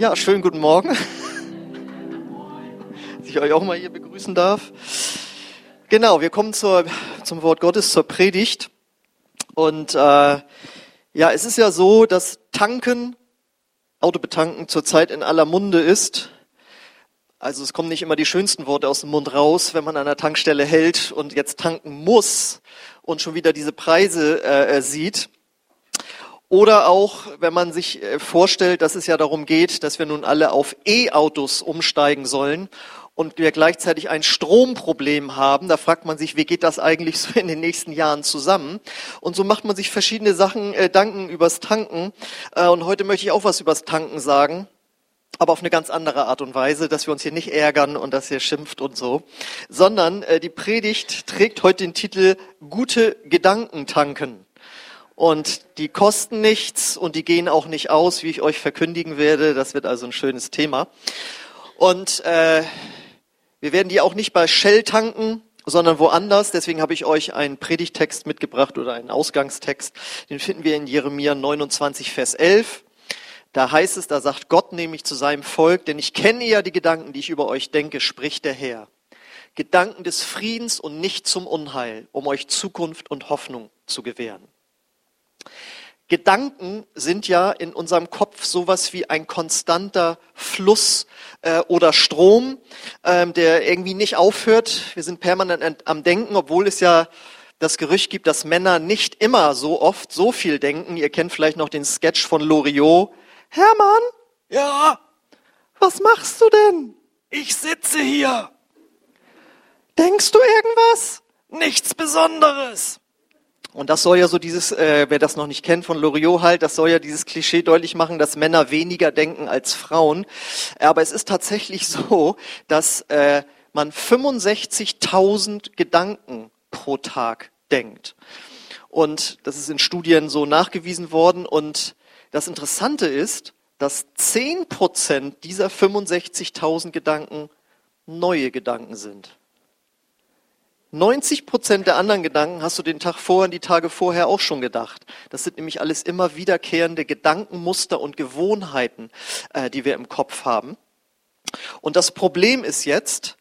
Ja, schönen guten Morgen. Dass ich euch auch mal hier begrüßen darf. Genau, wir kommen zur, zum Wort Gottes, zur Predigt. Und äh, ja, es ist ja so, dass Tanken, Autobetanken zurzeit in aller Munde ist. Also es kommen nicht immer die schönsten Worte aus dem Mund raus, wenn man an der Tankstelle hält und jetzt tanken muss und schon wieder diese Preise äh, äh sieht. Oder auch, wenn man sich äh, vorstellt, dass es ja darum geht, dass wir nun alle auf E-Autos umsteigen sollen und wir gleichzeitig ein Stromproblem haben, da fragt man sich, wie geht das eigentlich so in den nächsten Jahren zusammen? Und so macht man sich verschiedene Sachen äh, danken übers Tanken. Äh, und heute möchte ich auch was übers Tanken sagen, aber auf eine ganz andere Art und Weise, dass wir uns hier nicht ärgern und dass ihr schimpft und so, sondern äh, die Predigt trägt heute den Titel Gute Gedanken tanken. Und die kosten nichts und die gehen auch nicht aus, wie ich euch verkündigen werde. Das wird also ein schönes Thema. Und äh, wir werden die auch nicht bei Shell tanken, sondern woanders. Deswegen habe ich euch einen Predigtext mitgebracht oder einen Ausgangstext. Den finden wir in Jeremia 29, Vers 11. Da heißt es, da sagt Gott nämlich zu seinem Volk, denn ich kenne ja die Gedanken, die ich über euch denke, spricht der Herr. Gedanken des Friedens und nicht zum Unheil, um euch Zukunft und Hoffnung zu gewähren. Gedanken sind ja in unserem Kopf sowas wie ein konstanter Fluss äh, oder Strom, ähm, der irgendwie nicht aufhört. Wir sind permanent am Denken, obwohl es ja das Gerücht gibt, dass Männer nicht immer so oft so viel denken. Ihr kennt vielleicht noch den Sketch von Loriot. Hermann? Ja? Was machst du denn? Ich sitze hier. Denkst du irgendwas? Nichts Besonderes. Und das soll ja so dieses, äh, wer das noch nicht kennt von Loriot halt, das soll ja dieses Klischee deutlich machen, dass Männer weniger denken als Frauen. Aber es ist tatsächlich so, dass äh, man 65.000 Gedanken pro Tag denkt. Und das ist in Studien so nachgewiesen worden. Und das Interessante ist, dass 10 Prozent dieser 65.000 Gedanken neue Gedanken sind. 90 Prozent der anderen Gedanken hast du den Tag vorher und die Tage vorher auch schon gedacht. Das sind nämlich alles immer wiederkehrende Gedankenmuster und Gewohnheiten, äh, die wir im Kopf haben. Und das Problem ist jetzt,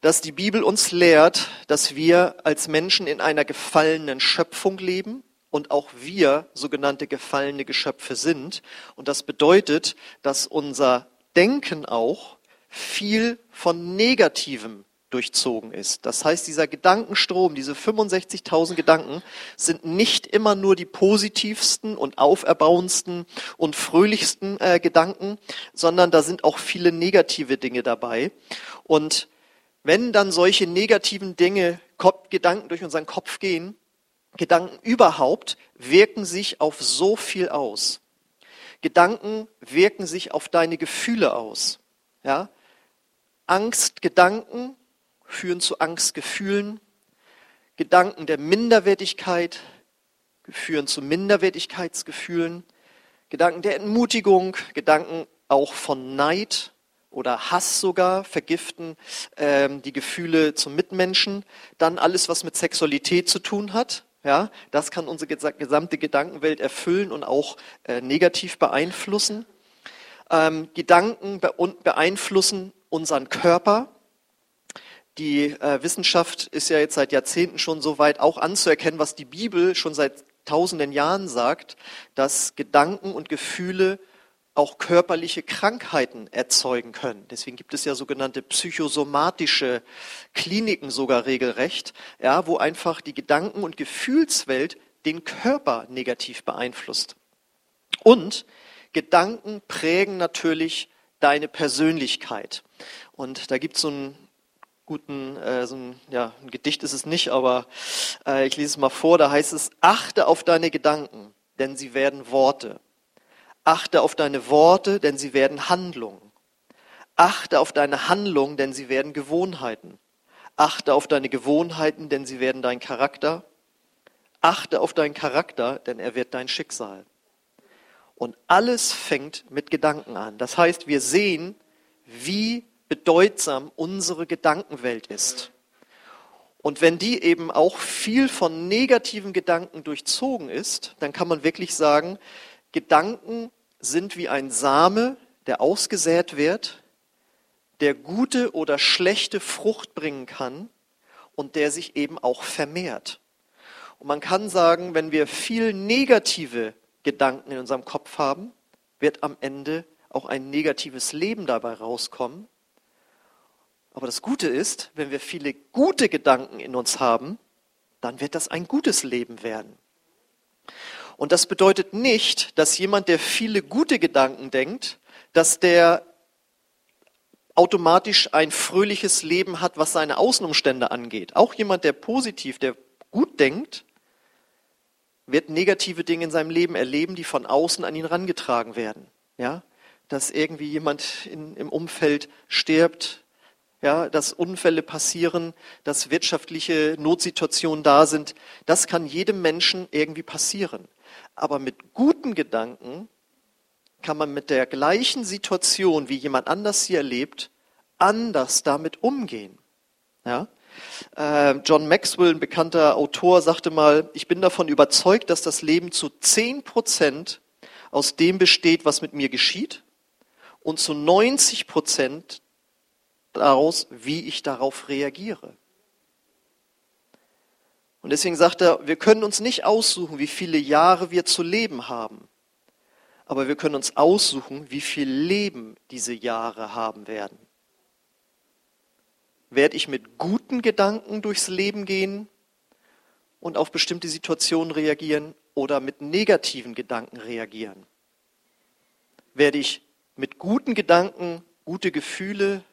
dass die Bibel uns lehrt, dass wir als Menschen in einer gefallenen Schöpfung leben und auch wir sogenannte gefallene Geschöpfe sind. Und das bedeutet, dass unser Denken auch viel von Negativem durchzogen ist. Das heißt, dieser Gedankenstrom, diese 65.000 Gedanken sind nicht immer nur die positivsten und auferbauendsten und fröhlichsten äh, Gedanken, sondern da sind auch viele negative Dinge dabei. Und wenn dann solche negativen Dinge, Gedanken durch unseren Kopf gehen, Gedanken überhaupt, wirken sich auf so viel aus. Gedanken wirken sich auf deine Gefühle aus. Ja? Angstgedanken führen zu Angstgefühlen. Gedanken der Minderwertigkeit führen zu Minderwertigkeitsgefühlen. Gedanken der Entmutigung, Gedanken auch von Neid oder Hass sogar vergiften ähm, die Gefühle zum Mitmenschen. Dann alles, was mit Sexualität zu tun hat. Ja, das kann unsere gesamte Gedankenwelt erfüllen und auch äh, negativ beeinflussen. Ähm, Gedanken beeinflussen unseren Körper. Die äh, Wissenschaft ist ja jetzt seit Jahrzehnten schon so weit auch anzuerkennen, was die Bibel schon seit tausenden Jahren sagt, dass Gedanken und Gefühle auch körperliche Krankheiten erzeugen können. Deswegen gibt es ja sogenannte psychosomatische Kliniken sogar regelrecht, ja, wo einfach die Gedanken- und Gefühlswelt den Körper negativ beeinflusst. Und Gedanken prägen natürlich deine Persönlichkeit. Und da gibt es so ein guten, äh, so ein, ja, ein Gedicht ist es nicht, aber äh, ich lese es mal vor, da heißt es, achte auf deine Gedanken, denn sie werden Worte. Achte auf deine Worte, denn sie werden Handlungen. Achte auf deine Handlungen, denn sie werden Gewohnheiten. Achte auf deine Gewohnheiten, denn sie werden dein Charakter. Achte auf deinen Charakter, denn er wird dein Schicksal. Und alles fängt mit Gedanken an. Das heißt, wir sehen, wie bedeutsam unsere Gedankenwelt ist. Und wenn die eben auch viel von negativen Gedanken durchzogen ist, dann kann man wirklich sagen, Gedanken sind wie ein Same, der ausgesät wird, der gute oder schlechte Frucht bringen kann und der sich eben auch vermehrt. Und man kann sagen, wenn wir viel negative Gedanken in unserem Kopf haben, wird am Ende auch ein negatives Leben dabei rauskommen. Aber das Gute ist, wenn wir viele gute Gedanken in uns haben, dann wird das ein gutes Leben werden. Und das bedeutet nicht, dass jemand, der viele gute Gedanken denkt, dass der automatisch ein fröhliches Leben hat, was seine Außenumstände angeht. Auch jemand, der positiv, der gut denkt, wird negative Dinge in seinem Leben erleben, die von außen an ihn rangetragen werden. Ja, dass irgendwie jemand in, im Umfeld stirbt, ja, dass Unfälle passieren, dass wirtschaftliche Notsituationen da sind. Das kann jedem Menschen irgendwie passieren. Aber mit guten Gedanken kann man mit der gleichen Situation, wie jemand anders sie erlebt, anders damit umgehen. Ja? Äh, John Maxwell, ein bekannter Autor, sagte mal, ich bin davon überzeugt, dass das Leben zu 10 Prozent aus dem besteht, was mit mir geschieht und zu 90 Prozent daraus, wie ich darauf reagiere. Und deswegen sagt er, wir können uns nicht aussuchen, wie viele Jahre wir zu leben haben, aber wir können uns aussuchen, wie viel Leben diese Jahre haben werden. Werde ich mit guten Gedanken durchs Leben gehen und auf bestimmte Situationen reagieren oder mit negativen Gedanken reagieren? Werde ich mit guten Gedanken gute Gefühle,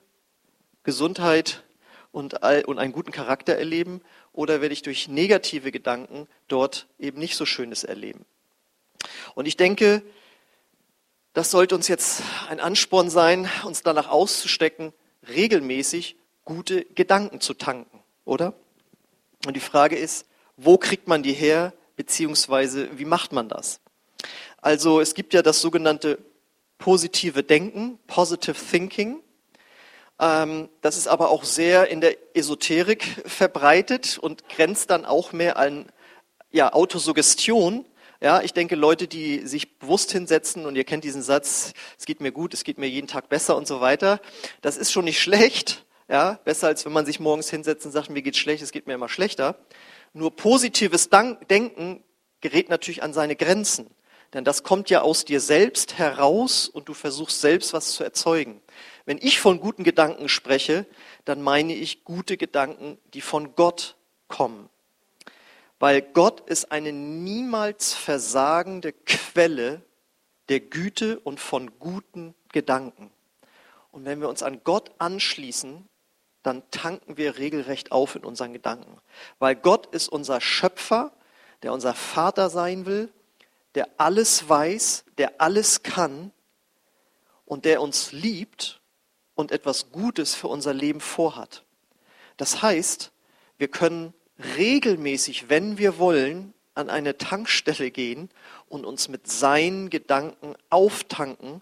Gesundheit und, all, und einen guten Charakter erleben oder werde ich durch negative Gedanken dort eben nicht so Schönes erleben? Und ich denke, das sollte uns jetzt ein Ansporn sein, uns danach auszustecken, regelmäßig gute Gedanken zu tanken, oder? Und die Frage ist, wo kriegt man die her, beziehungsweise wie macht man das? Also es gibt ja das sogenannte positive Denken, Positive Thinking. Ähm, das ist aber auch sehr in der Esoterik verbreitet und grenzt dann auch mehr an ja, Autosuggestion. Ja, ich denke, Leute, die sich bewusst hinsetzen und ihr kennt diesen Satz, es geht mir gut, es geht mir jeden Tag besser und so weiter, das ist schon nicht schlecht. Ja, besser als wenn man sich morgens hinsetzt und sagt, mir geht's schlecht, es geht mir immer schlechter. Nur positives Denken gerät natürlich an seine Grenzen. Denn das kommt ja aus dir selbst heraus und du versuchst selbst was zu erzeugen. Wenn ich von guten Gedanken spreche, dann meine ich gute Gedanken, die von Gott kommen. Weil Gott ist eine niemals versagende Quelle der Güte und von guten Gedanken. Und wenn wir uns an Gott anschließen, dann tanken wir regelrecht auf in unseren Gedanken. Weil Gott ist unser Schöpfer, der unser Vater sein will, der alles weiß, der alles kann und der uns liebt und etwas Gutes für unser Leben vorhat. Das heißt, wir können regelmäßig, wenn wir wollen, an eine Tankstelle gehen und uns mit seinen Gedanken auftanken,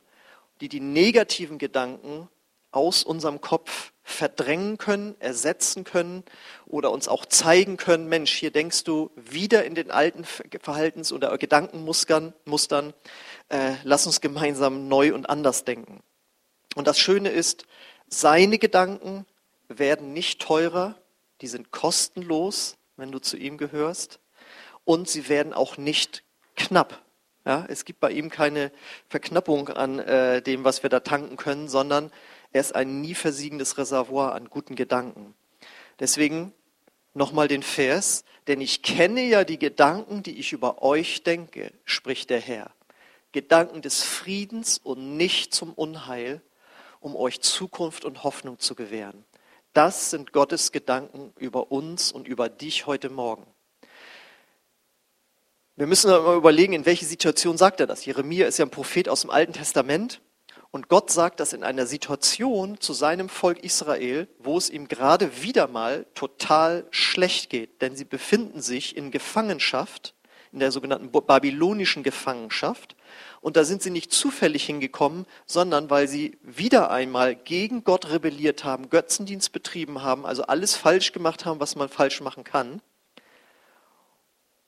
die die negativen Gedanken aus unserem Kopf verdrängen können, ersetzen können oder uns auch zeigen können, Mensch, hier denkst du wieder in den alten Verhaltens- oder Gedankenmustern, Mustern, äh, lass uns gemeinsam neu und anders denken. Und das Schöne ist, seine Gedanken werden nicht teurer, die sind kostenlos, wenn du zu ihm gehörst, und sie werden auch nicht knapp. Ja, es gibt bei ihm keine Verknappung an äh, dem, was wir da tanken können, sondern er ist ein nie versiegendes Reservoir an guten Gedanken. Deswegen nochmal den Vers, denn ich kenne ja die Gedanken, die ich über euch denke, spricht der Herr. Gedanken des Friedens und nicht zum Unheil, um euch Zukunft und Hoffnung zu gewähren. Das sind Gottes Gedanken über uns und über dich heute Morgen. Wir müssen mal überlegen, in welche Situation sagt er das. Jeremia ist ja ein Prophet aus dem Alten Testament. Und Gott sagt das in einer Situation zu seinem Volk Israel, wo es ihm gerade wieder mal total schlecht geht. Denn sie befinden sich in Gefangenschaft, in der sogenannten babylonischen Gefangenschaft. Und da sind sie nicht zufällig hingekommen, sondern weil sie wieder einmal gegen Gott rebelliert haben, Götzendienst betrieben haben, also alles falsch gemacht haben, was man falsch machen kann.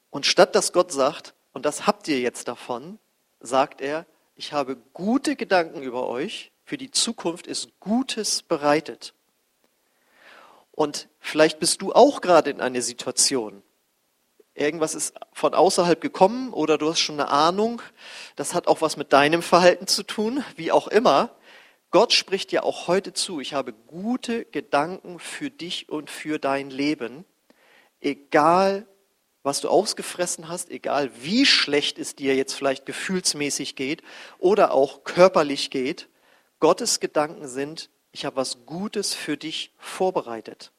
Und statt dass Gott sagt, und das habt ihr jetzt davon, sagt er, Ich habe gute Gedanken über euch. Für die Zukunft ist Gutes bereitet. Und vielleicht bist du auch gerade in einer Situation. Irgendwas ist von außerhalb gekommen oder du hast schon eine Ahnung. Das hat auch was mit deinem Verhalten zu tun, wie auch immer. Gott spricht ja auch heute zu. Ich habe gute Gedanken für dich und für dein Leben. Egal, was du ausgefressen hast, egal wie schlecht es dir jetzt vielleicht gefühlsmäßig geht oder auch körperlich geht. Gottes Gedanken sind, ich habe was Gutes für dich vorbereitet.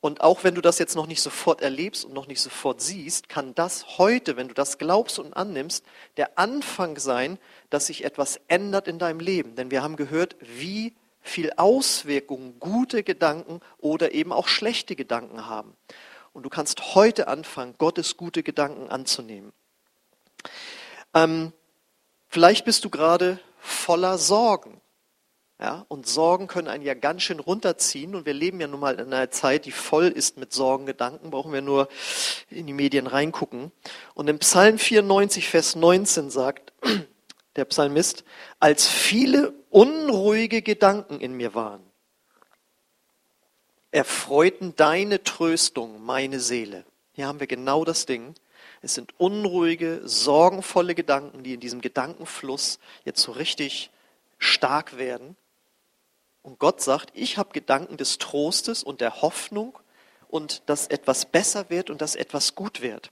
Und auch wenn du das jetzt noch nicht sofort erlebst und noch nicht sofort siehst, kann das heute, wenn du das glaubst und annimmst, der Anfang sein, dass sich etwas ändert in deinem Leben. Denn wir haben gehört, wie viel Auswirkungen gute Gedanken oder eben auch schlechte Gedanken haben. Und du kannst heute anfangen, Gottes gute Gedanken anzunehmen. Ähm, vielleicht bist du gerade voller Sorgen. Ja, und Sorgen können einen ja ganz schön runterziehen. Und wir leben ja nun mal in einer Zeit, die voll ist mit Sorgengedanken. Brauchen wir nur in die Medien reingucken. Und im Psalm 94, Vers 19 sagt der Psalmist, als viele unruhige Gedanken in mir waren, erfreuten deine Tröstung meine Seele. Hier haben wir genau das Ding. Es sind unruhige, sorgenvolle Gedanken, die in diesem Gedankenfluss jetzt so richtig stark werden. Und Gott sagt, ich habe Gedanken des Trostes und der Hoffnung und dass etwas besser wird und dass etwas gut wird.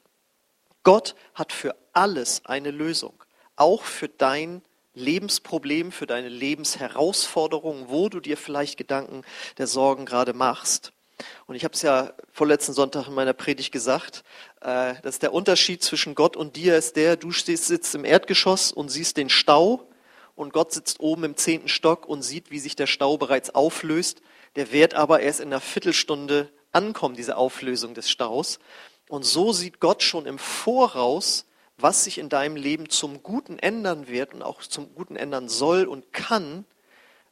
Gott hat für alles eine Lösung, auch für dein Lebensproblem, für deine Lebensherausforderungen, wo du dir vielleicht Gedanken der Sorgen gerade machst. Und ich habe es ja vorletzten Sonntag in meiner Predigt gesagt, äh, dass der Unterschied zwischen Gott und dir ist der, du sitzt im Erdgeschoss und siehst den Stau und Gott sitzt oben im zehnten Stock und sieht, wie sich der Stau bereits auflöst. Der wird aber erst in einer Viertelstunde ankommen, diese Auflösung des Staus. Und so sieht Gott schon im Voraus, was sich in deinem Leben zum Guten ändern wird und auch zum Guten ändern soll und kann,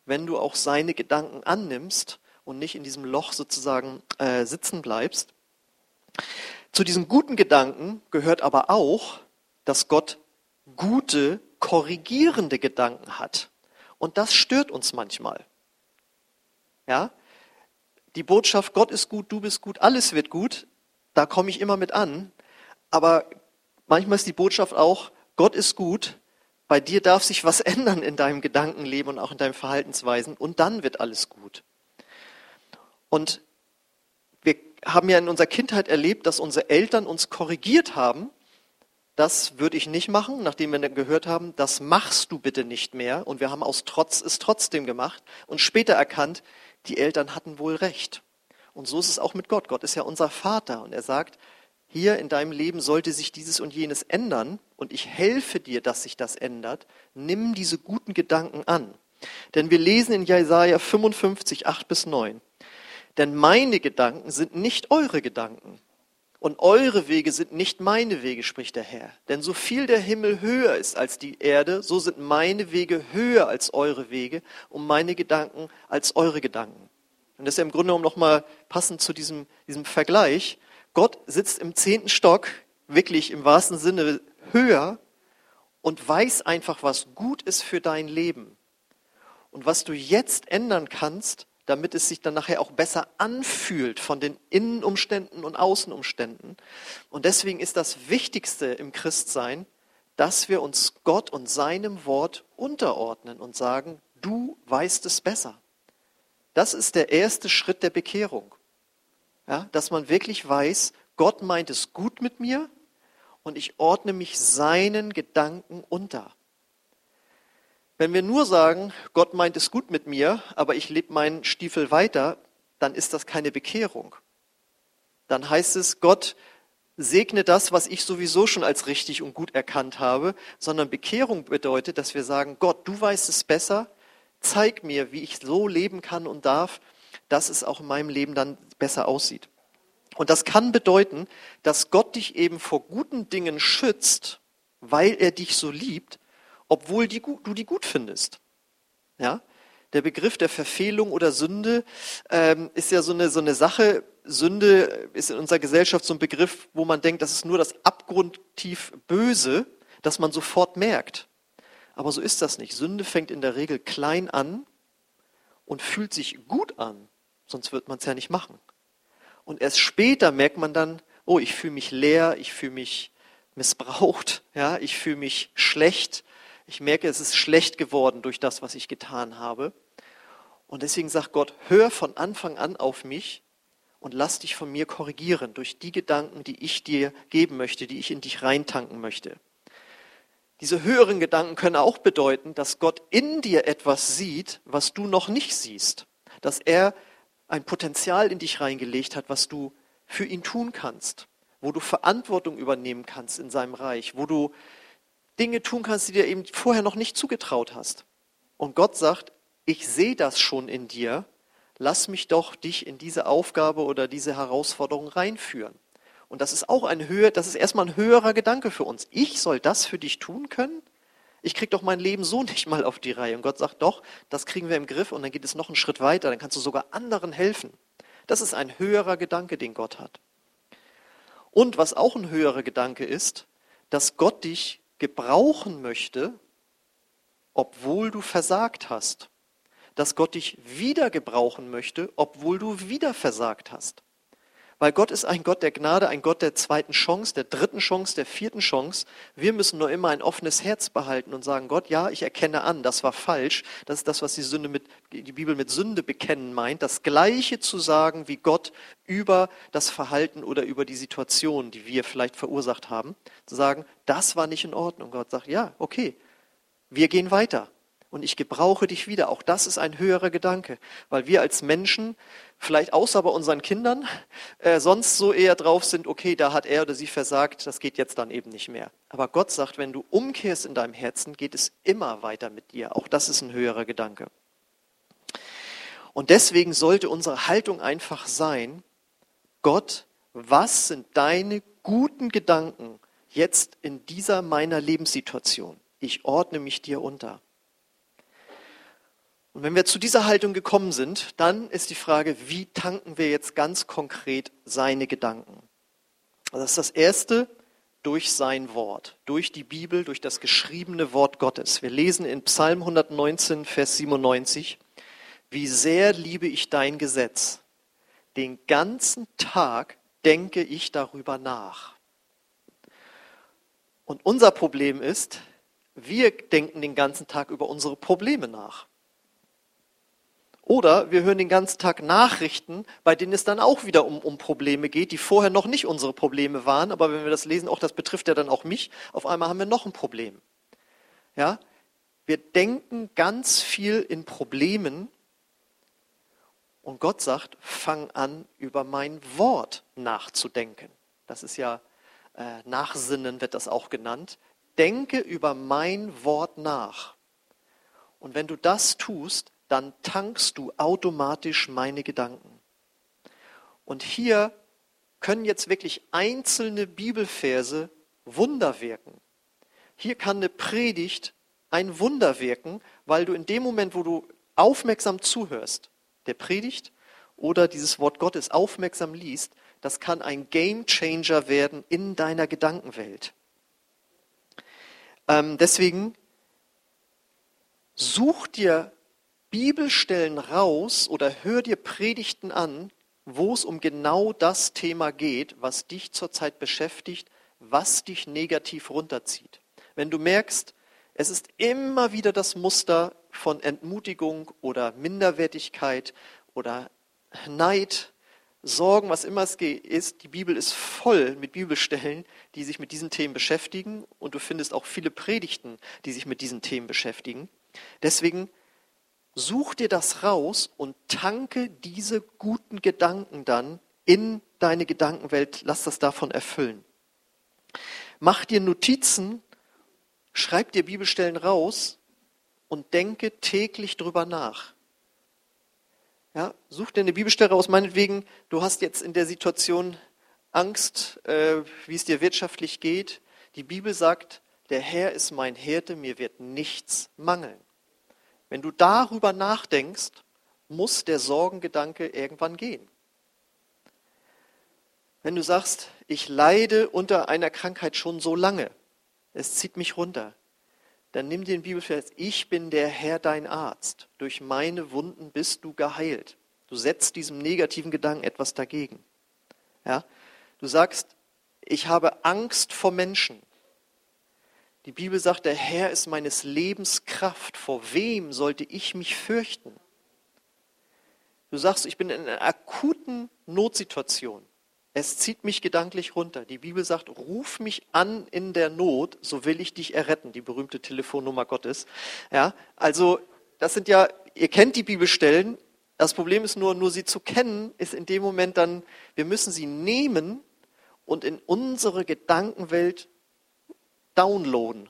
wenn du auch seine Gedanken annimmst und nicht in diesem Loch sozusagen äh, sitzen bleibst. Zu diesen guten Gedanken gehört aber auch, dass Gott gute korrigierende Gedanken hat. Und das stört uns manchmal. Ja? Die Botschaft, Gott ist gut, du bist gut, alles wird gut, da komme ich immer mit an. Aber manchmal ist die Botschaft auch, Gott ist gut, bei dir darf sich was ändern in deinem Gedankenleben und auch in deinen Verhaltensweisen und dann wird alles gut. Und wir haben ja in unserer Kindheit erlebt, dass unsere Eltern uns korrigiert haben das würde ich nicht machen, nachdem wir dann gehört haben, das machst du bitte nicht mehr. Und wir haben aus Trotz es trotzdem gemacht und später erkannt, die Eltern hatten wohl recht. Und so ist es auch mit Gott. Gott ist ja unser Vater und er sagt, hier in deinem Leben sollte sich dieses und jenes ändern und ich helfe dir, dass sich das ändert. Nimm diese guten Gedanken an. Denn wir lesen in Jesaja 55, 8 bis 9. Denn meine Gedanken sind nicht eure Gedanken und eure Wege sind nicht meine Wege, spricht der Herr. Denn so viel der Himmel höher ist als die Erde, so sind meine Wege höher als eure Wege und meine Gedanken als eure Gedanken. Und das ist ja im Grunde genommen nochmal passend zu diesem, diesem Vergleich. Gott sitzt im zehnten Stock, wirklich im wahrsten Sinne höher und weiß einfach, was gut ist für dein Leben. Und was du jetzt ändern kannst, damit es sich dann nachher auch besser anfühlt von den Innenumständen und Außenumständen. Und deswegen ist das Wichtigste im Christsein, dass wir uns Gott und seinem Wort unterordnen und sagen, du weißt es besser. Das ist der erste Schritt der Bekehrung. Ja, dass man wirklich weiß, Gott meint es gut mit mir und ich ordne mich seinen Gedanken unter. Wenn wir nur sagen, Gott meint es gut mit mir, aber ich lebe meinen Stiefel weiter, dann ist das keine Bekehrung. Dann heißt es, Gott segne das, was ich sowieso schon als richtig und gut erkannt habe, sondern Bekehrung bedeutet, dass wir sagen, Gott, du weißt es besser, zeig mir, wie ich so leben kann und darf, dass es auch in meinem Leben dann besser aussieht. Und das kann bedeuten, dass Gott dich eben vor guten Dingen schützt, weil er dich so liebt, obwohl die, du die gut findest. Ja? Der Begriff der Verfehlung oder Sünde ähm, ist ja so eine, so eine Sache. Sünde ist in unserer Gesellschaft so ein Begriff, wo man denkt, das ist nur das abgrundtief Böse, das man sofort merkt. Aber so ist das nicht. Sünde fängt in der Regel klein an und fühlt sich gut an, sonst wird man es ja nicht machen. Und erst später merkt man dann, oh, ich fühle mich leer, ich fühle mich missbraucht, ja, ich fühle mich schlecht. Ich merke, es ist schlecht geworden durch das, was ich getan habe. Und deswegen sagt Gott, hör von Anfang an auf mich und lass dich von mir korrigieren durch die Gedanken, die ich dir geben möchte, die ich in dich reintanken möchte. Diese höheren Gedanken können auch bedeuten, dass Gott in dir etwas sieht, was du noch nicht siehst. Dass er ein Potenzial in dich reingelegt hat, was du für ihn tun kannst, wo du Verantwortung übernehmen kannst in seinem Reich, wo du Dinge tun kannst, die dir eben vorher noch nicht zugetraut hast. Und Gott sagt, ich sehe das schon in dir, lass mich doch dich in diese Aufgabe oder diese Herausforderung reinführen. Und das ist auch ein höher, das ist erstmal ein höherer Gedanke für uns. Ich soll das für dich tun können? Ich krieg doch mein Leben so nicht mal auf die Reihe. Und Gott sagt doch, das kriegen wir im Griff und dann geht es noch einen Schritt weiter, dann kannst du sogar anderen helfen. Das ist ein höherer Gedanke, den Gott hat. Und was auch ein höherer Gedanke ist, dass Gott dich gebrauchen möchte, obwohl du versagt hast. Dass Gott dich wieder gebrauchen möchte, obwohl du wieder versagt hast. Weil Gott ist ein Gott der Gnade, ein Gott der zweiten Chance, der dritten Chance, der vierten Chance. Wir müssen nur immer ein offenes Herz behalten und sagen, Gott, ja, ich erkenne an, das war falsch. Das ist das, was die, Sünde mit, die Bibel mit Sünde bekennen meint. Das Gleiche zu sagen wie Gott über das Verhalten oder über die Situation, die wir vielleicht verursacht haben. Zu sagen, das war nicht in Ordnung. Gott sagt, ja, okay, wir gehen weiter und ich gebrauche dich wieder. Auch das ist ein höherer Gedanke, weil wir als Menschen, vielleicht außer bei unseren Kindern, äh, sonst so eher drauf sind, okay, da hat er oder sie versagt, das geht jetzt dann eben nicht mehr. Aber Gott sagt, wenn du umkehrst in deinem Herzen, geht es immer weiter mit dir. Auch das ist ein höherer Gedanke. Und deswegen sollte unsere Haltung einfach sein, Gott, was sind deine guten Gedanken jetzt in dieser meiner Lebenssituation? Ich ordne mich dir unter. Und wenn wir zu dieser Haltung gekommen sind, dann ist die Frage, wie tanken wir jetzt ganz konkret seine Gedanken? Also das ist das Erste durch sein Wort, durch die Bibel, durch das geschriebene Wort Gottes. Wir lesen in Psalm 119, Vers 97, wie sehr liebe ich dein Gesetz. Den ganzen Tag denke ich darüber nach. Und unser Problem ist, wir denken den ganzen Tag über unsere Probleme nach. Oder wir hören den ganzen Tag Nachrichten, bei denen es dann auch wieder um, um Probleme geht, die vorher noch nicht unsere Probleme waren. Aber wenn wir das lesen, auch das betrifft ja dann auch mich, auf einmal haben wir noch ein Problem. Ja? Wir denken ganz viel in Problemen und Gott sagt, fang an, über mein Wort nachzudenken. Das ist ja äh, Nachsinnen, wird das auch genannt. Denke über mein Wort nach. Und wenn du das tust, dann tankst du automatisch meine Gedanken. Und hier können jetzt wirklich einzelne Bibelverse Wunder wirken. Hier kann eine Predigt ein Wunder wirken, weil du in dem Moment, wo du aufmerksam zuhörst, der Predigt oder dieses Wort Gottes aufmerksam liest, das kann ein Game Changer werden in deiner Gedankenwelt. Ähm, deswegen such dir Bibelstellen raus oder hör dir Predigten an, wo es um genau das Thema geht, was dich zurzeit beschäftigt, was dich negativ runterzieht. Wenn du merkst, es ist immer wieder das Muster von Entmutigung oder Minderwertigkeit oder Neid, Sorgen, was immer es ist, die Bibel ist voll mit Bibelstellen, die sich mit diesen Themen beschäftigen und du findest auch viele Predigten, die sich mit diesen Themen beschäftigen. Deswegen Such dir das raus und tanke diese guten Gedanken dann in deine Gedankenwelt. Lass das davon erfüllen. Mach dir Notizen, schreib dir Bibelstellen raus und denke täglich drüber nach. Ja, such dir eine Bibelstelle raus, meinetwegen, du hast jetzt in der Situation Angst, äh, wie es dir wirtschaftlich geht. Die Bibel sagt, der Herr ist mein Hirte, mir wird nichts mangeln. Wenn du darüber nachdenkst, muss der Sorgengedanke irgendwann gehen. Wenn du sagst, ich leide unter einer Krankheit schon so lange, es zieht mich runter, dann nimm den Bibelvers, ich bin der Herr dein Arzt. Durch meine Wunden bist du geheilt. Du setzt diesem negativen Gedanken etwas dagegen. Ja? Du sagst, ich habe Angst vor Menschen. Die Bibel sagt, der Herr ist meines Lebens Kraft. Vor wem sollte ich mich fürchten? Du sagst, ich bin in einer akuten Notsituation. Es zieht mich gedanklich runter. Die Bibel sagt, ruf mich an in der Not, so will ich dich erretten, die berühmte Telefonnummer Gottes. Ja, also das sind ja, ihr kennt die Bibelstellen. Das Problem ist nur, nur sie zu kennen, ist in dem Moment dann, wir müssen sie nehmen und in unsere Gedankenwelt downloaden,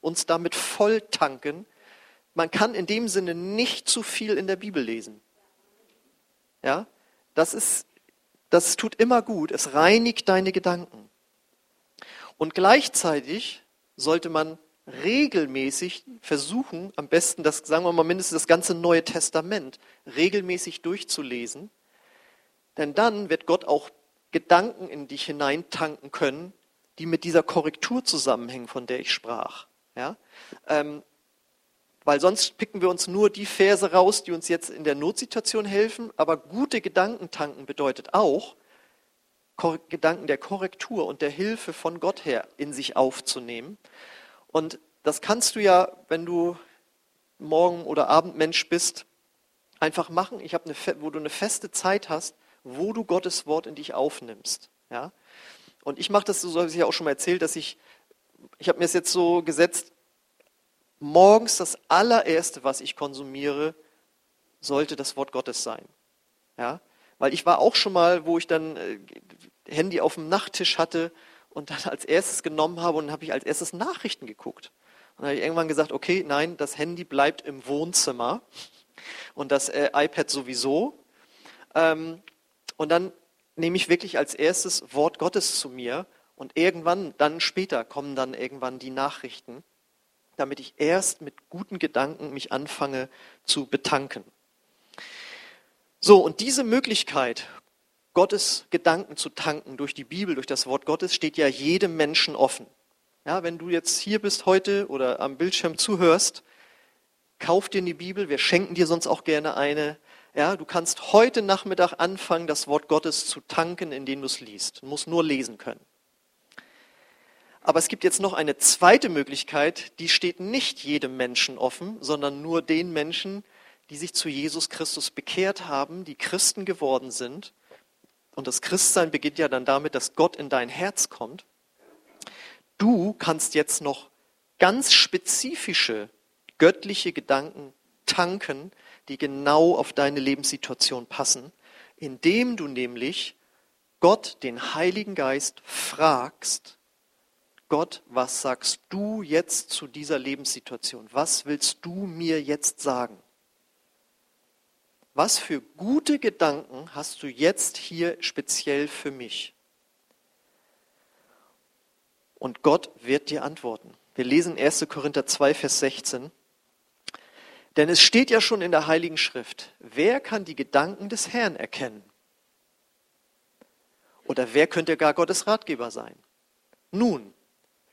uns damit voll tanken. Man kann in dem Sinne nicht zu viel in der Bibel lesen. Ja, das ist das tut immer gut, es reinigt deine Gedanken. Und gleichzeitig sollte man regelmäßig versuchen, am besten das, sagen wir mal mindestens das ganze Neue Testament regelmäßig durchzulesen, denn dann wird Gott auch Gedanken in dich hineintanken können, die mit dieser Korrektur zusammenhängen, von der ich sprach. Ja? Ähm, weil sonst picken wir uns nur die Verse raus, die uns jetzt in der Notsituation helfen. Aber gute Gedanken tanken bedeutet auch, Gedanken der Korrektur und der Hilfe von Gott her in sich aufzunehmen. Und das kannst du ja, wenn du Morgen- oder Abendmensch bist, einfach machen. Ich habe eine, wo du eine feste Zeit hast, wo du Gottes Wort in dich aufnimmst. Ja? Und ich mache das, so habe ich ja auch schon mal erzählt, dass ich, ich habe mir es jetzt so gesetzt, morgens das allererste, was ich konsumiere, sollte das Wort Gottes sein. Ja? Weil ich war auch schon mal, wo ich dann äh, Handy auf dem Nachttisch hatte und dann als erstes genommen habe und dann habe ich als erstes Nachrichten geguckt. Und dann habe ich irgendwann gesagt, okay, nein, das Handy bleibt im Wohnzimmer und das äh, iPad sowieso. Ähm, und dann nehme ich wirklich als erstes Wort Gottes zu mir und irgendwann, dann später kommen dann irgendwann die Nachrichten damit ich erst mit guten Gedanken mich anfange zu betanken. So, und diese Möglichkeit, Gottes Gedanken zu tanken durch die Bibel, durch das Wort Gottes, steht ja jedem Menschen offen. Ja, wenn du jetzt hier bist heute oder am Bildschirm zuhörst, kauf dir eine Bibel, wir schenken dir sonst auch gerne eine. Ja, du kannst heute Nachmittag anfangen, das Wort Gottes zu tanken, indem du es liest. Du musst nur lesen können. Aber es gibt jetzt noch eine zweite Möglichkeit, die steht nicht jedem Menschen offen, sondern nur den Menschen, die sich zu Jesus Christus bekehrt haben, die Christen geworden sind. Und das Christsein beginnt ja dann damit, dass Gott in dein Herz kommt. Du kannst jetzt noch ganz spezifische göttliche Gedanken tanken, die genau auf deine Lebenssituation passen, indem du nämlich Gott, den Heiligen Geist, fragst, Gott, was sagst du jetzt zu dieser Lebenssituation? Was willst du mir jetzt sagen? Was für gute Gedanken hast du jetzt hier speziell für mich? Und Gott wird dir antworten. Wir lesen 1. Korinther 2, Vers 16. Denn es steht ja schon in der Heiligen Schrift, wer kann die Gedanken des Herrn erkennen? Oder wer könnte gar Gottes Ratgeber sein? Nun,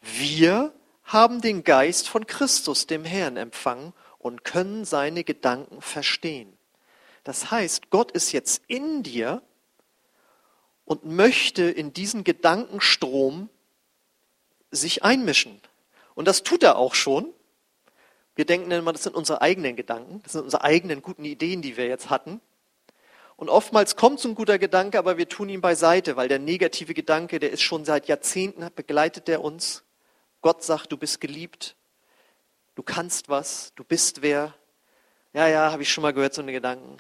wir haben den Geist von Christus, dem Herrn, empfangen und können seine Gedanken verstehen. Das heißt, Gott ist jetzt in dir und möchte in diesen Gedankenstrom sich einmischen. Und das tut er auch schon. Wir denken immer, das sind unsere eigenen Gedanken, das sind unsere eigenen guten Ideen, die wir jetzt hatten. Und oftmals kommt so ein guter Gedanke, aber wir tun ihn beiseite, weil der negative Gedanke, der ist schon seit Jahrzehnten, begleitet der uns. Gott sagt, du bist geliebt, du kannst was, du bist wer. Ja, ja, habe ich schon mal gehört, so eine Gedanken.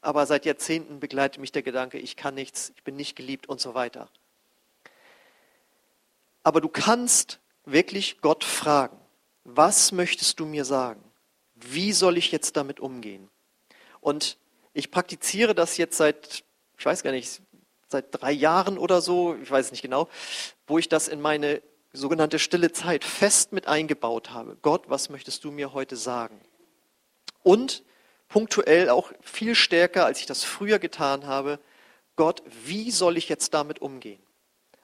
Aber seit Jahrzehnten begleitet mich der Gedanke, ich kann nichts, ich bin nicht geliebt und so weiter. Aber du kannst wirklich Gott fragen, was möchtest du mir sagen? Wie soll ich jetzt damit umgehen? Und ich praktiziere das jetzt seit, ich weiß gar nicht, seit drei Jahren oder so, ich weiß es nicht genau, wo ich das in meine sogenannte stille Zeit fest mit eingebaut habe. Gott, was möchtest du mir heute sagen? Und punktuell auch viel stärker, als ich das früher getan habe, Gott, wie soll ich jetzt damit umgehen?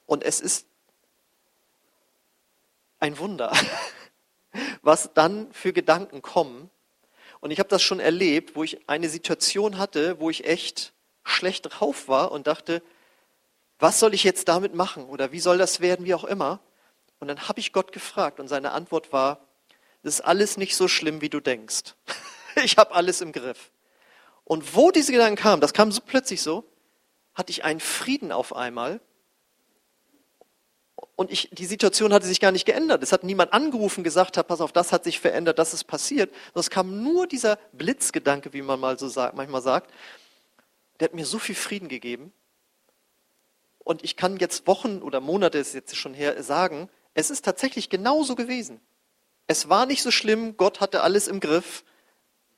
Und es ist ein Wunder. was dann für Gedanken kommen. Und ich habe das schon erlebt, wo ich eine Situation hatte, wo ich echt schlecht drauf war und dachte, was soll ich jetzt damit machen oder wie soll das werden, wie auch immer. Und dann habe ich Gott gefragt und seine Antwort war, das ist alles nicht so schlimm, wie du denkst. Ich habe alles im Griff. Und wo diese Gedanken kamen, das kam so plötzlich so, hatte ich einen Frieden auf einmal. Und ich, die Situation hatte sich gar nicht geändert. Es hat niemand angerufen, gesagt hat, pass auf, das hat sich verändert, das ist passiert. Es kam nur dieser Blitzgedanke, wie man mal so sagt, manchmal sagt. Der hat mir so viel Frieden gegeben. Und ich kann jetzt Wochen oder Monate, ist jetzt schon her, sagen, es ist tatsächlich genauso gewesen. Es war nicht so schlimm, Gott hatte alles im Griff.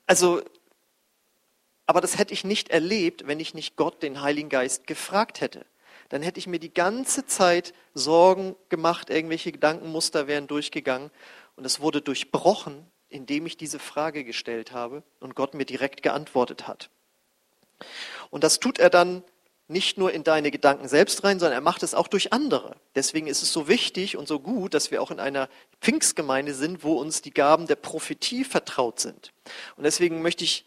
Also, aber das hätte ich nicht erlebt, wenn ich nicht Gott, den Heiligen Geist, gefragt hätte. Dann hätte ich mir die ganze Zeit Sorgen gemacht, irgendwelche Gedankenmuster wären durchgegangen. Und es wurde durchbrochen, indem ich diese Frage gestellt habe und Gott mir direkt geantwortet hat. Und das tut er dann nicht nur in deine Gedanken selbst rein, sondern er macht es auch durch andere. Deswegen ist es so wichtig und so gut, dass wir auch in einer Pfingstgemeinde sind, wo uns die Gaben der Prophetie vertraut sind. Und deswegen möchte ich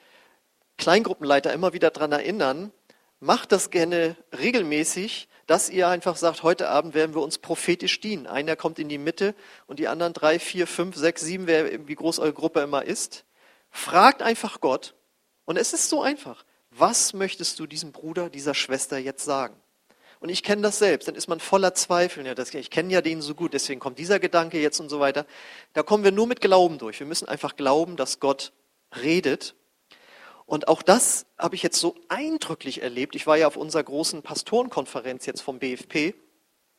Kleingruppenleiter immer wieder daran erinnern, macht das gerne regelmäßig, dass ihr einfach sagt, heute Abend werden wir uns prophetisch dienen. Einer kommt in die Mitte und die anderen drei, vier, fünf, sechs, sieben, wie groß eure Gruppe immer ist. Fragt einfach Gott. Und es ist so einfach was möchtest du diesem Bruder, dieser Schwester jetzt sagen? Und ich kenne das selbst, dann ist man voller Zweifel. Ja, das, ich kenne ja den so gut, deswegen kommt dieser Gedanke jetzt und so weiter. Da kommen wir nur mit Glauben durch. Wir müssen einfach glauben, dass Gott redet. Und auch das habe ich jetzt so eindrücklich erlebt. Ich war ja auf unserer großen Pastorenkonferenz jetzt vom BFP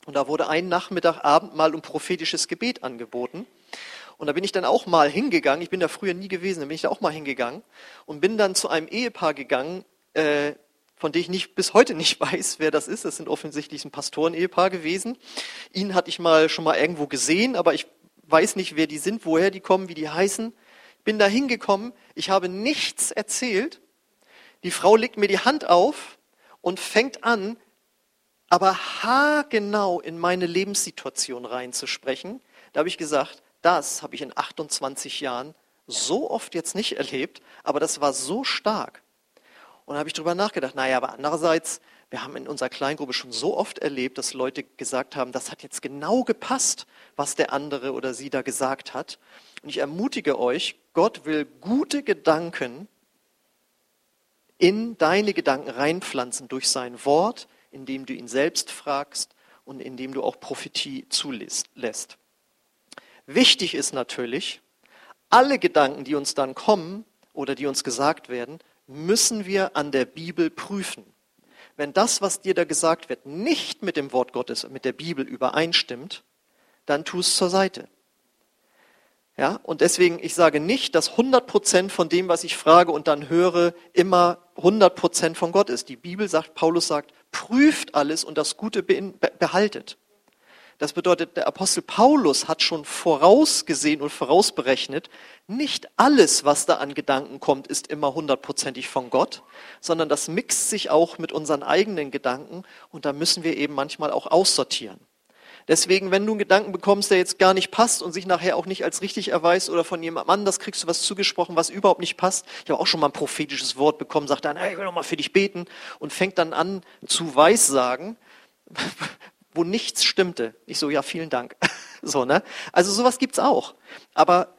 und da wurde ein Nachmittag Abendmahl und prophetisches Gebet angeboten. Und da bin ich dann auch mal hingegangen. Ich bin da früher nie gewesen, da bin ich da auch mal hingegangen und bin dann zu einem Ehepaar gegangen, äh, von dem ich nicht, bis heute nicht weiß, wer das ist. Das sind offensichtlich ein Pastoren-Ehepaar gewesen. Ihn hatte ich mal schon mal irgendwo gesehen, aber ich weiß nicht, wer die sind, woher die kommen, wie die heißen. Bin da hingekommen, ich habe nichts erzählt. Die Frau legt mir die Hand auf und fängt an, aber haargenau in meine Lebenssituation reinzusprechen. Da habe ich gesagt, das habe ich in 28 Jahren so oft jetzt nicht erlebt, aber das war so stark. Und da habe ich darüber nachgedacht, naja, aber andererseits, wir haben in unserer Kleingruppe schon so oft erlebt, dass Leute gesagt haben, das hat jetzt genau gepasst, was der andere oder sie da gesagt hat. Und ich ermutige euch, Gott will gute Gedanken in deine Gedanken reinpflanzen durch sein Wort, indem du ihn selbst fragst und indem du auch Prophetie zulässt. Wichtig ist natürlich, alle Gedanken, die uns dann kommen oder die uns gesagt werden, müssen wir an der Bibel prüfen. Wenn das, was dir da gesagt wird, nicht mit dem Wort Gottes, mit der Bibel übereinstimmt, dann tu es zur Seite. Ja, und deswegen, ich sage nicht, dass 100 Prozent von dem, was ich frage und dann höre, immer 100 Prozent von Gott ist. Die Bibel sagt, Paulus sagt, prüft alles und das Gute behaltet. Das bedeutet, der Apostel Paulus hat schon vorausgesehen und vorausberechnet, nicht alles, was da an Gedanken kommt, ist immer hundertprozentig von Gott, sondern das mixt sich auch mit unseren eigenen Gedanken und da müssen wir eben manchmal auch aussortieren. Deswegen, wenn du einen Gedanken bekommst, der jetzt gar nicht passt und sich nachher auch nicht als richtig erweist oder von jemandem anders kriegst du was zugesprochen, was überhaupt nicht passt. Ich habe auch schon mal ein prophetisches Wort bekommen, sagt dann, hey, ich will noch mal für dich beten und fängt dann an zu weissagen, wo nichts stimmte. Ich so, ja, vielen Dank. So, ne? Also sowas gibt's auch. Aber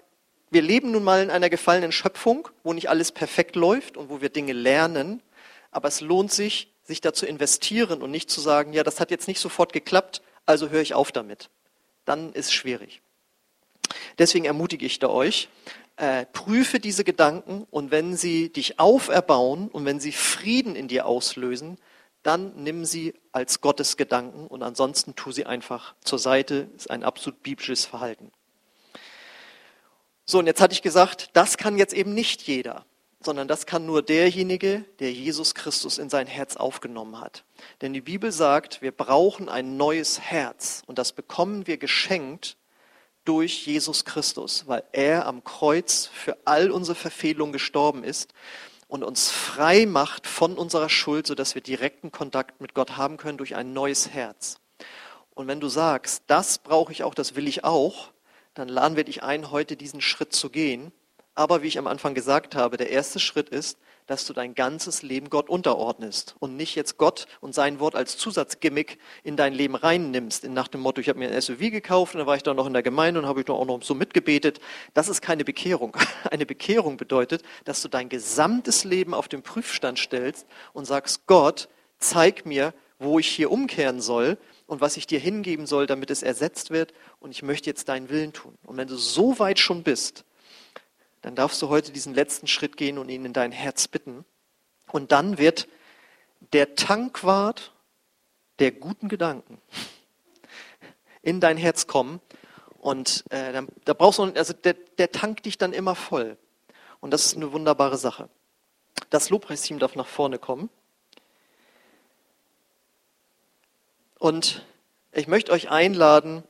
wir leben nun mal in einer gefallenen Schöpfung, wo nicht alles perfekt läuft und wo wir Dinge lernen. Aber es lohnt sich, sich da zu investieren und nicht zu sagen, ja, das hat jetzt nicht sofort geklappt, also höre ich auf damit. Dann ist es schwierig. Deswegen ermutige ich da euch, äh, prüfe diese Gedanken und wenn sie dich auferbauen und wenn sie Frieden in dir auslösen, dann nimm sie als Gottes Gedanken und ansonsten tu sie einfach zur Seite. Ist ein absolut biblisches Verhalten. So, und jetzt hatte ich gesagt, das kann jetzt eben nicht jeder, sondern das kann nur derjenige, der Jesus Christus in sein Herz aufgenommen hat. Denn die Bibel sagt, wir brauchen ein neues Herz und das bekommen wir geschenkt durch Jesus Christus, weil er am Kreuz für all unsere Verfehlungen gestorben ist und uns frei macht von unserer Schuld, sodass wir direkten Kontakt mit Gott haben können durch ein neues Herz. Und wenn du sagst, das brauche ich auch, das will ich auch, dann laden wir dich ein, heute diesen Schritt zu gehen. Aber wie ich am Anfang gesagt habe, der erste Schritt ist, dass du dein ganzes Leben Gott unterordnest und nicht jetzt Gott und sein Wort als Zusatzgimmick in dein Leben reinnimmst, nach dem Motto, ich habe mir ein SUV gekauft und dann war ich da noch in der Gemeinde und habe ich doch auch noch so mitgebetet. Das ist keine Bekehrung. Eine Bekehrung bedeutet, dass du dein gesamtes Leben auf den Prüfstand stellst und sagst, Gott, zeig mir, wo ich hier umkehren soll und was ich dir hingeben soll, damit es ersetzt wird und ich möchte jetzt deinen Willen tun. Und wenn du so weit schon bist, dann darfst du heute diesen letzten Schritt gehen und ihn in dein Herz bitten. Und dann wird der Tankwart der guten Gedanken in dein Herz kommen. Und äh, dann, da brauchst du, also der, der tankt dich dann immer voll. Und das ist eine wunderbare Sache. Das Lobpreisteam darf nach vorne kommen. Und ich möchte euch einladen,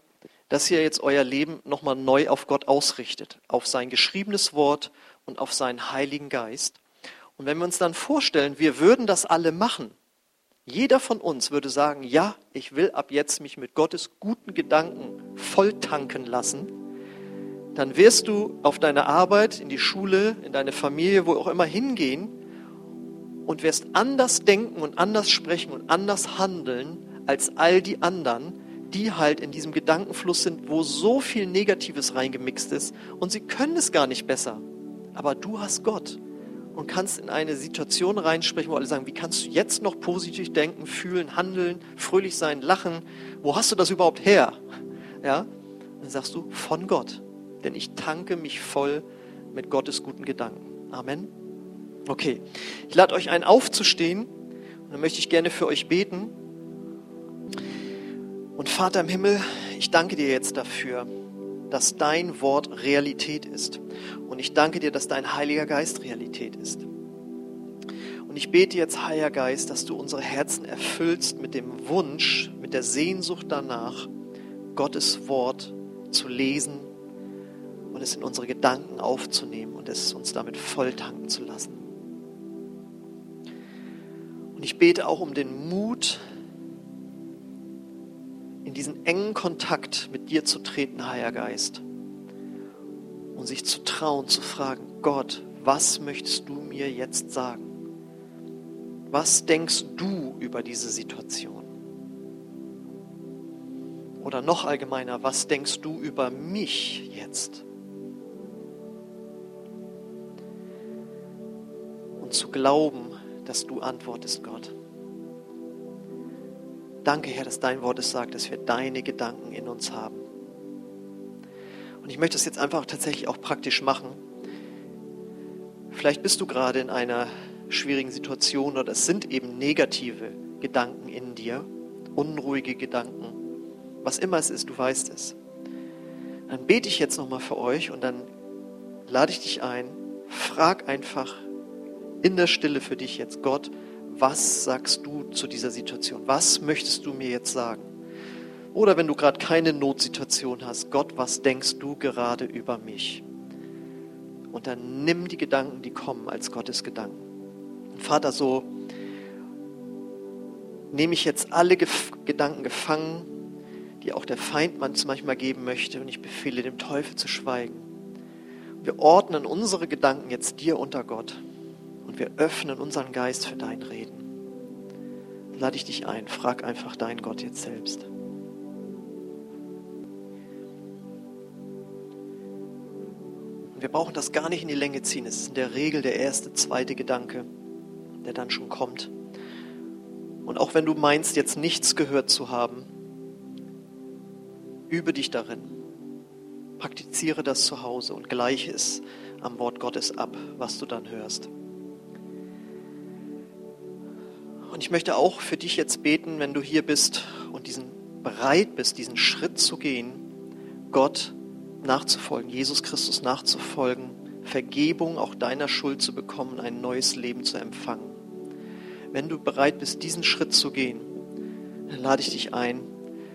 dass ihr jetzt euer Leben nochmal neu auf Gott ausrichtet, auf sein geschriebenes Wort und auf seinen Heiligen Geist. Und wenn wir uns dann vorstellen, wir würden das alle machen, jeder von uns würde sagen, ja, ich will ab jetzt mich mit Gottes guten Gedanken volltanken lassen, dann wirst du auf deine Arbeit, in die Schule, in deine Familie, wo auch immer hingehen und wirst anders denken und anders sprechen und anders handeln als all die anderen, die halt in diesem Gedankenfluss sind, wo so viel Negatives reingemixt ist und sie können es gar nicht besser. Aber du hast Gott und kannst in eine Situation reinsprechen, wo alle sagen, wie kannst du jetzt noch positiv denken, fühlen, handeln, fröhlich sein, lachen? Wo hast du das überhaupt her? Ja? Dann sagst du, von Gott. Denn ich tanke mich voll mit Gottes guten Gedanken. Amen. Okay, ich lade euch ein, aufzustehen. Und dann möchte ich gerne für euch beten. Und Vater im Himmel, ich danke dir jetzt dafür, dass dein Wort Realität ist. Und ich danke dir, dass dein Heiliger Geist Realität ist. Und ich bete jetzt, Heiliger Geist, dass du unsere Herzen erfüllst mit dem Wunsch, mit der Sehnsucht danach, Gottes Wort zu lesen und es in unsere Gedanken aufzunehmen und es uns damit volltanken zu lassen. Und ich bete auch um den Mut, in diesen engen Kontakt mit dir zu treten, Heiliger Geist. Und sich zu trauen, zu fragen, Gott, was möchtest du mir jetzt sagen? Was denkst du über diese Situation? Oder noch allgemeiner, was denkst du über mich jetzt? Und zu glauben, dass du antwortest, Gott. Danke, Herr, dass dein Wort es sagt, dass wir deine Gedanken in uns haben. Und ich möchte es jetzt einfach tatsächlich auch praktisch machen. Vielleicht bist du gerade in einer schwierigen Situation oder es sind eben negative Gedanken in dir, unruhige Gedanken, was immer es ist, du weißt es. Dann bete ich jetzt nochmal für euch und dann lade ich dich ein, frag einfach in der Stille für dich jetzt Gott, was sagst du zu dieser Situation? Was möchtest du mir jetzt sagen? Oder wenn du gerade keine Notsituation hast, Gott, was denkst du gerade über mich? Und dann nimm die Gedanken, die kommen, als Gottes Gedanken. Und Vater, so nehme ich jetzt alle Gef Gedanken gefangen, die auch der Feind manchmal geben möchte, und ich befehle dem Teufel zu schweigen. Wir ordnen unsere Gedanken jetzt dir unter Gott und wir öffnen unseren Geist für dein Reden. Lade ich dich ein, frag einfach deinen Gott jetzt selbst. Und wir brauchen das gar nicht in die Länge ziehen. Es ist in der Regel der erste, zweite Gedanke, der dann schon kommt. Und auch wenn du meinst, jetzt nichts gehört zu haben, übe dich darin. Praktiziere das zu Hause und gleiche es am Wort Gottes ab, was du dann hörst. Und ich möchte auch für dich jetzt beten, wenn du hier bist und diesen bereit bist, diesen Schritt zu gehen, Gott nachzufolgen, Jesus Christus nachzufolgen, Vergebung auch deiner Schuld zu bekommen, ein neues Leben zu empfangen. Wenn du bereit bist, diesen Schritt zu gehen, dann lade ich dich ein,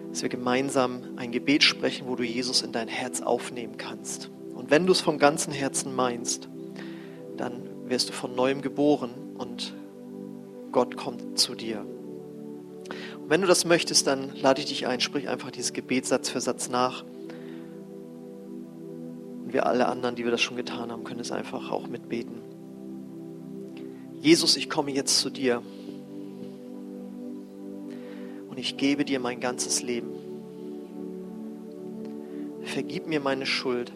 dass wir gemeinsam ein Gebet sprechen, wo du Jesus in dein Herz aufnehmen kannst. Und wenn du es vom ganzen Herzen meinst, dann wirst du von neuem geboren und Gott kommt zu dir. Und wenn du das möchtest, dann lade ich dich ein, sprich einfach dieses Gebet Satz für Satz nach. Und wir alle anderen, die wir das schon getan haben, können es einfach auch mitbeten. Jesus, ich komme jetzt zu dir und ich gebe dir mein ganzes Leben. Vergib mir meine Schuld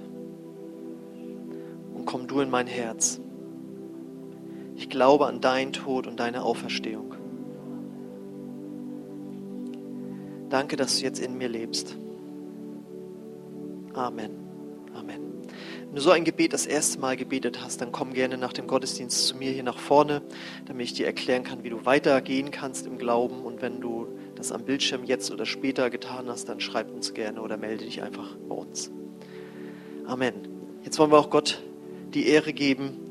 und komm du in mein Herz. Ich glaube an deinen Tod und deine Auferstehung. Danke, dass du jetzt in mir lebst. Amen. Amen. Wenn du so ein Gebet das erste Mal gebetet hast, dann komm gerne nach dem Gottesdienst zu mir hier nach vorne, damit ich dir erklären kann, wie du weitergehen kannst im Glauben. Und wenn du das am Bildschirm jetzt oder später getan hast, dann schreib uns gerne oder melde dich einfach bei uns. Amen. Jetzt wollen wir auch Gott die Ehre geben.